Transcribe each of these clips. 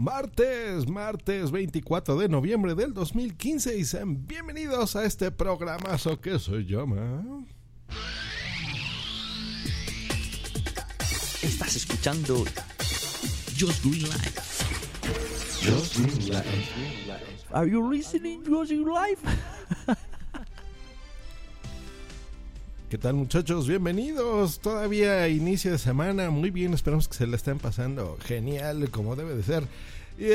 Martes, martes 24 de noviembre del 2015 y sean bienvenidos a este programazo que se llama... Estás escuchando Just Green Life. Just Green Life. Are you listening Just Green Life? ¿Qué tal muchachos? Bienvenidos. Todavía inicio de semana. Muy bien, esperamos que se la estén pasando genial como debe de ser. Y,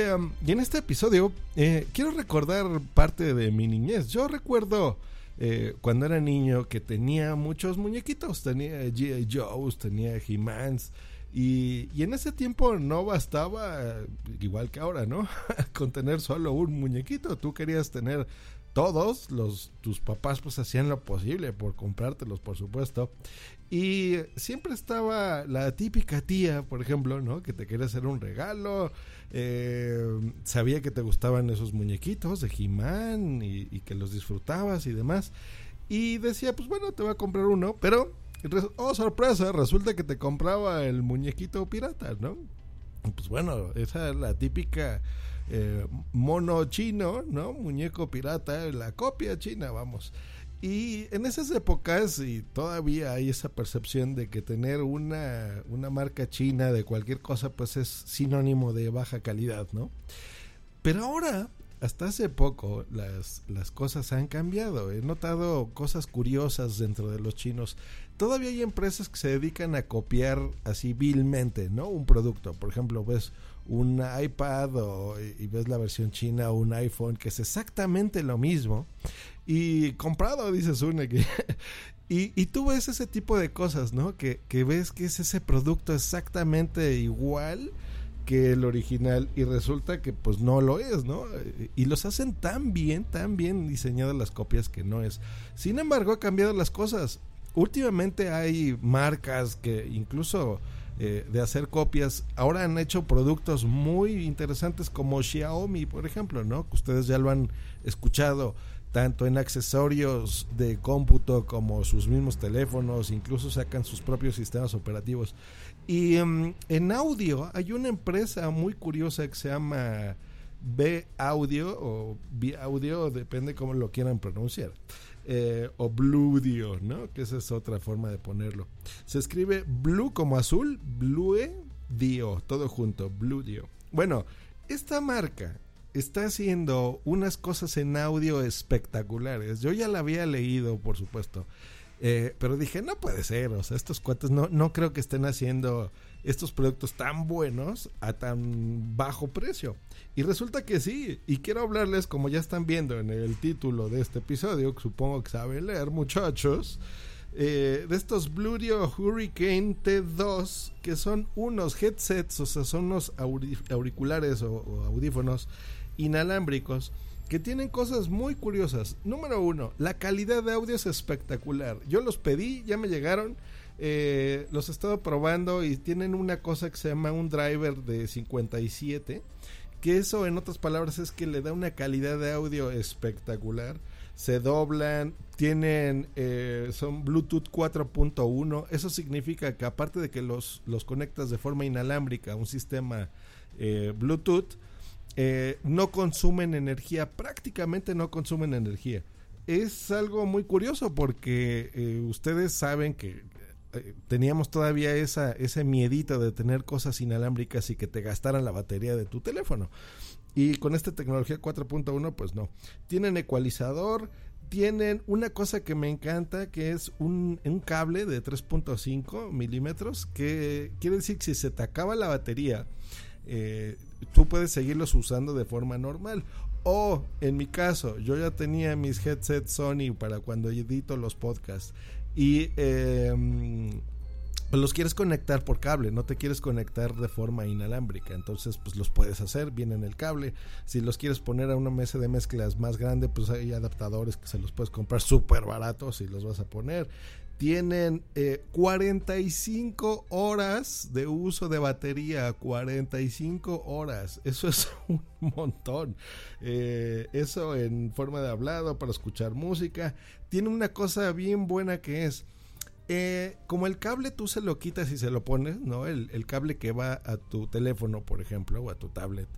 y en este episodio eh, quiero recordar parte de mi niñez. Yo recuerdo eh, cuando era niño que tenía muchos muñequitos. Tenía G.I. Joe's, tenía He-Mans. Y, y, en ese tiempo no bastaba, igual que ahora, ¿no? Con tener solo un muñequito. Tú querías tener todos los tus papás pues hacían lo posible por comprártelos por supuesto. Y siempre estaba la típica tía por ejemplo no que te quería hacer un regalo eh, sabía que te gustaban esos muñequitos de He-Man y, que los disfrutabas y demás. Y decía pues bueno te voy a comprar uno pero oh sorpresa resulta que te compraba el muñequito pirata no pues bueno esa es la típica eh, mono chino, ¿no? Muñeco pirata, la copia china, vamos. Y en esas épocas, y todavía hay esa percepción de que tener una, una marca china de cualquier cosa, pues es sinónimo de baja calidad, ¿no? Pero ahora, hasta hace poco, las, las cosas han cambiado. He notado cosas curiosas dentro de los chinos. Todavía hay empresas que se dedican a copiar así vilmente, ¿no? Un producto. Por ejemplo, ves un iPad o, y ves la versión china o un iPhone que es exactamente lo mismo y comprado dices una que y, y, tú ves ese tipo de cosas no que, que ves que es ese producto exactamente igual que el original y resulta que pues no lo es, ¿no? Y los hacen tan bien, tan bien diseñadas las copias que no es. Sin embargo, ha cambiado las cosas. Últimamente hay marcas que incluso eh, de hacer copias. Ahora han hecho productos muy interesantes como Xiaomi, por ejemplo, ¿no? Que ustedes ya lo han escuchado tanto en accesorios de cómputo como sus mismos teléfonos, incluso sacan sus propios sistemas operativos. Y um, en audio hay una empresa muy curiosa que se llama B Audio o B Audio, depende cómo lo quieran pronunciar eh, o Bluedio, ¿no? Que esa es otra forma de ponerlo. Se escribe Blue como azul, Blue Dio, todo junto, Bluedio. Bueno, esta marca está haciendo unas cosas en audio espectaculares. Yo ya la había leído, por supuesto. Eh, pero dije, no puede ser, o sea, estos cuates no, no creo que estén haciendo estos productos tan buenos a tan bajo precio. Y resulta que sí, y quiero hablarles, como ya están viendo en el título de este episodio, que supongo que saben leer muchachos, eh, de estos Bluetooth Hurricane T2, que son unos headsets, o sea, son unos auriculares o audífonos inalámbricos que tienen cosas muy curiosas. Número uno, la calidad de audio es espectacular. Yo los pedí, ya me llegaron eh, los he estado probando y tienen una cosa que se llama un driver de 57 que eso en otras palabras es que le da una calidad de audio espectacular se doblan tienen eh, son Bluetooth 4.1 eso significa que aparte de que los, los conectas de forma inalámbrica a un sistema eh, Bluetooth eh, no consumen energía prácticamente no consumen energía es algo muy curioso porque eh, ustedes saben que eh, teníamos todavía esa, ese miedito de tener cosas inalámbricas y que te gastaran la batería de tu teléfono. Y con esta tecnología 4.1, pues no. Tienen ecualizador, tienen una cosa que me encanta, que es un, un cable de 3.5 milímetros, que quiere decir que si se te acaba la batería, eh, tú puedes seguirlos usando de forma normal. O en mi caso, yo ya tenía mis headsets Sony para cuando edito los podcasts y eh, los quieres conectar por cable, no te quieres conectar de forma inalámbrica, entonces pues los puedes hacer, viene en el cable. Si los quieres poner a una mesa de mezclas más grande, pues hay adaptadores que se los puedes comprar súper baratos y los vas a poner. Tienen eh, 45 horas de uso de batería, 45 horas, eso es un montón. Eh, eso en forma de hablado para escuchar música. Tiene una cosa bien buena que es Eh, como el cable tú se lo quitas y se lo pones, ¿no? El, el, cable que va a tu teléfono, por ejemplo, o a tu tablet.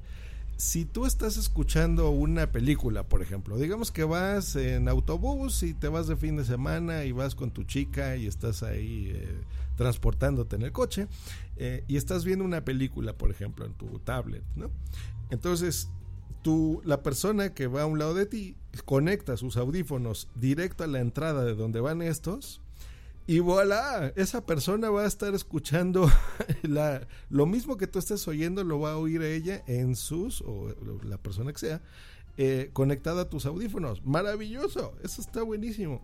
Si tú estás escuchando una película, por ejemplo, digamos que vas en autobús y te vas de fin de semana y vas con tu chica y estás ahí eh, transportándote en el coche eh, y estás viendo una película, por ejemplo, en tu tablet, ¿no? Entonces, tú, la persona que va a un lado de ti conecta sus audífonos directo a la entrada de donde van estos y voilà, esa persona va a estar escuchando la, lo mismo que tú estás oyendo, lo va a oír ella en sus, o la persona que sea, eh, conectada a tus audífonos. Maravilloso, eso está buenísimo.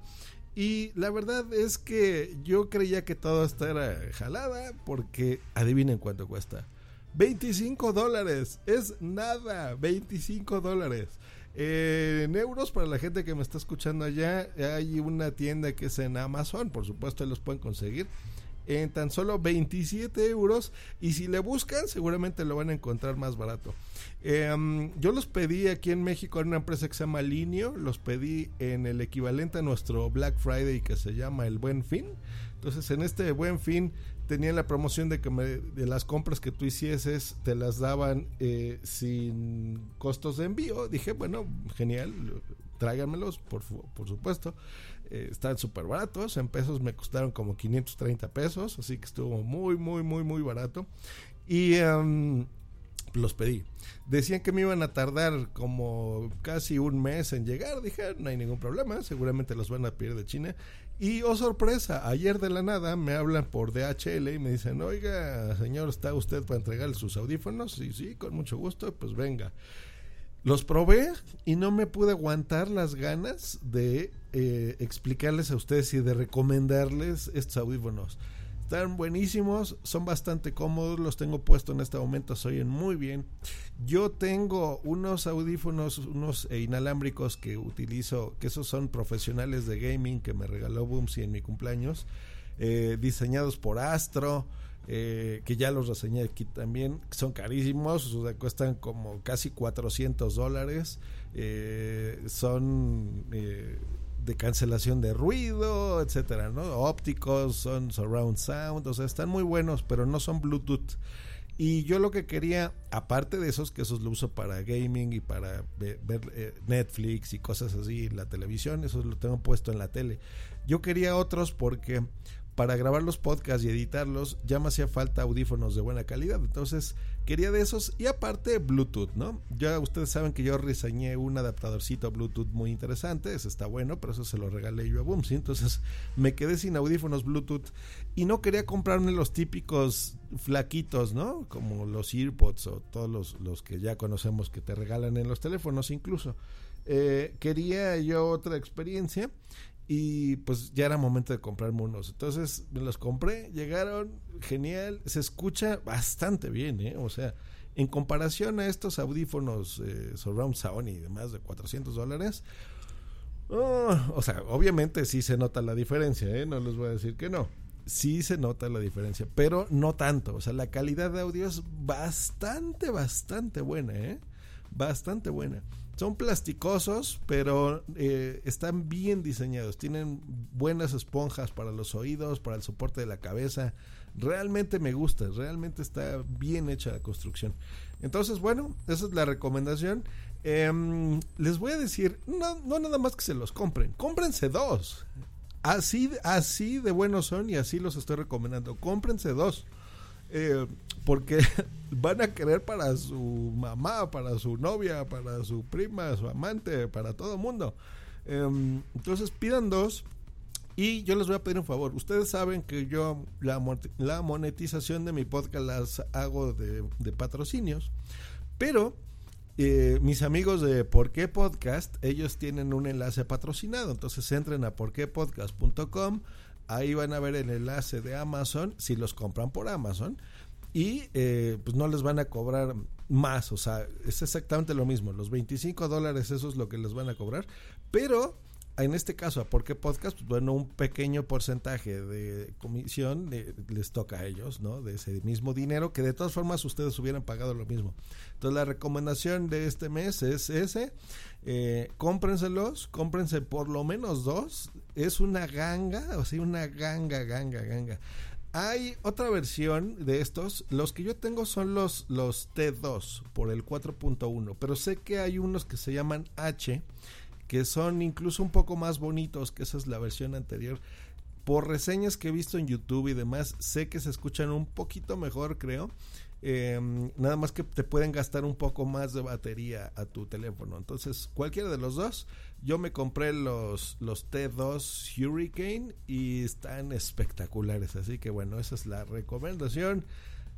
Y la verdad es que yo creía que todo esto era jalada, porque adivinen cuánto cuesta. 25 dólares, es nada, 25 dólares. Eh, en euros, para la gente que me está escuchando allá, hay una tienda que es en Amazon, por supuesto, los pueden conseguir en tan solo 27 euros y si le buscan seguramente lo van a encontrar más barato. Em, yo los pedí aquí en México en una empresa que se llama Linio, los pedí en el equivalente a nuestro Black Friday que se llama el Buen Fin. Entonces en este Buen Fin tenía la promoción de que de las compras que tú hicieses te las daban eh, sin costos de envío. Dije, bueno, genial, tráiganmelos, por, por supuesto. Eh, están súper baratos, en pesos me costaron como 530 pesos, así que estuvo muy, muy, muy, muy barato. Y em, los pedí. Decían que me iban a tardar como casi un mes en llegar. Dije, no hay ningún problema, seguramente los van a pedir de China. Y oh sorpresa, ayer de la nada me hablan por DHL y me dicen, oiga, señor, ¿está usted para entregarle sus audífonos? Sí, sí, con mucho gusto, pues venga. Los probé y no me pude aguantar las ganas de eh, explicarles a ustedes y de recomendarles estos audífonos. Están buenísimos, son bastante cómodos, los tengo puestos en este momento, se oyen muy bien. Yo tengo unos audífonos, unos inalámbricos que utilizo, que esos son profesionales de gaming que me regaló Boomsy en mi cumpleaños, eh, diseñados por Astro. Eh, que ya los reseñé aquí también, son carísimos, o sea, cuestan como casi 400 dólares, eh, son de cancelación de ruido, etcétera, ¿no? Ópticos, son surround sound, o sea, están muy buenos, pero no son Bluetooth. Y yo lo que quería, aparte de esos, que esos lo uso para gaming y para ver, eh, Netflix y cosas así, la televisión, esos lo tengo puesto en la tele. Yo quería otros porque para grabar los podcasts y editarlos ya me hacía falta audífonos de buena calidad. Entonces quería de esos y aparte Bluetooth, ¿no? Ya ustedes saben que yo reseñé un adaptadorcito Bluetooth muy interesante, ese está bueno, pero eso se lo regalé yo a Boomsy. Entonces me quedé sin audífonos Bluetooth y no quería comprarme los típicos flaquitos, ¿no? Como los EarPods o todos los, los que ya conocemos que te regalan en los teléfonos incluso. Eh, quería yo otra experiencia y pues ya era momento de comprarme unos. Entonces me los compré, llegaron, genial, se escucha bastante bien, ¿eh? O sea, en comparación a estos audífonos eh, Surround Sound y de más de 400 dólares, oh, o sea, obviamente sí se nota la diferencia, ¿eh? No les voy a decir que no. Sí se nota la diferencia, pero no tanto. O sea, la calidad de audio es bastante, bastante buena, ¿eh? Bastante buena. Son plasticosos, pero eh, están bien diseñados. Tienen buenas esponjas para los oídos, para el soporte de la cabeza. Realmente me gusta, realmente está bien hecha la construcción. Entonces, bueno, esa es la recomendación. Em, les voy a decir, no, no nada más que se los compren, cómprense dos. Así, así de buenos son y así los estoy recomendando. Cómprense dos. Eh, porque van a querer para su mamá, para su novia, para su prima, su amante, para todo el mundo. Em, entonces pidan dos. Y yo les voy a pedir un favor. Ustedes saben que yo la, monetización de mi podcast las hago de, patrocinios. Pero eh, mis amigos de Por qué Podcast, ellos tienen un enlace patrocinado. Entonces entren a porquepodcast.com. Ahí van a ver el enlace de Amazon si los compran por Amazon y eh, pues no les van a cobrar más, o sea, es exactamente lo mismo, los 25 dólares eso es lo que les van a cobrar, pero en este caso, ¿a por qué podcast? Pues bueno, un pequeño porcentaje de comisión les toca a ellos, ¿no? De ese mismo dinero que de todas formas ustedes hubieran pagado lo mismo. Entonces la recomendación de este mes es ese. Eh, cómprenselos, cómprense por lo menos dos. Es una ganga, o sea, una ganga, ganga, ganga. Hay otra versión de estos. Los que yo tengo son los, los T2 por el 4.1, pero sé que hay unos que se llaman H que son incluso un poco más bonitos, que esa es la versión anterior. Por reseñas que he visto en YouTube y demás, sé que se escuchan un poquito mejor, creo. Em, nada más que te pueden gastar un poco más de batería a tu teléfono. Entonces, cualquiera de los dos, yo me compré los, los T2 Hurricane y están espectaculares. Así que bueno, esa es la recomendación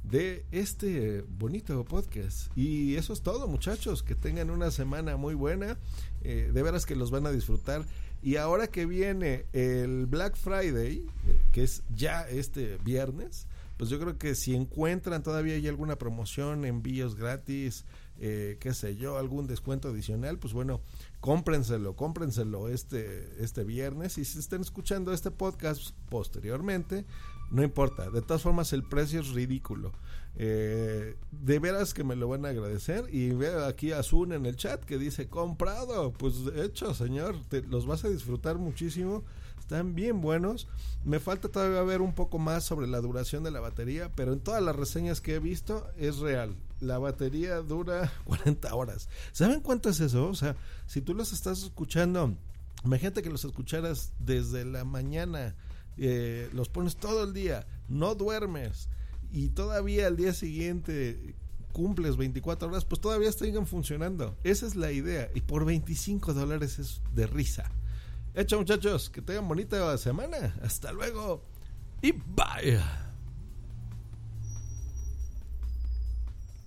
de este bonito podcast. Y eso es todo, muchachos. Que tengan una semana muy buena. Eh, de veras que los van a disfrutar. Y ahora que viene el Black Friday, que es ya este viernes, pues yo creo que si encuentran todavía hay alguna promoción, envíos gratis, eh, qué sé yo, algún descuento adicional, pues bueno, cómprenselo, cómprenselo este, este viernes. Y si están escuchando este podcast posteriormente, no importa, de todas formas el precio es ridículo. Eh, de veras que me lo van a agradecer. Y veo aquí a Zun en el chat que dice: Comprado. Pues hecho, señor, te, los vas a disfrutar muchísimo. Están bien buenos. Me falta todavía ver un poco más sobre la duración de la batería, pero en todas las reseñas que he visto es real. La batería dura 40 horas. ¿Saben cuánto es eso? O sea, si tú los estás escuchando, imagínate que los escucharas desde la mañana eh, los pones todo el día, no duermes y todavía al día siguiente cumples 24 horas, pues todavía siguen funcionando. Esa es la idea. Y por 25 dólares es de risa. Hecho muchachos, que tengan bonita semana. Hasta luego. Y bye.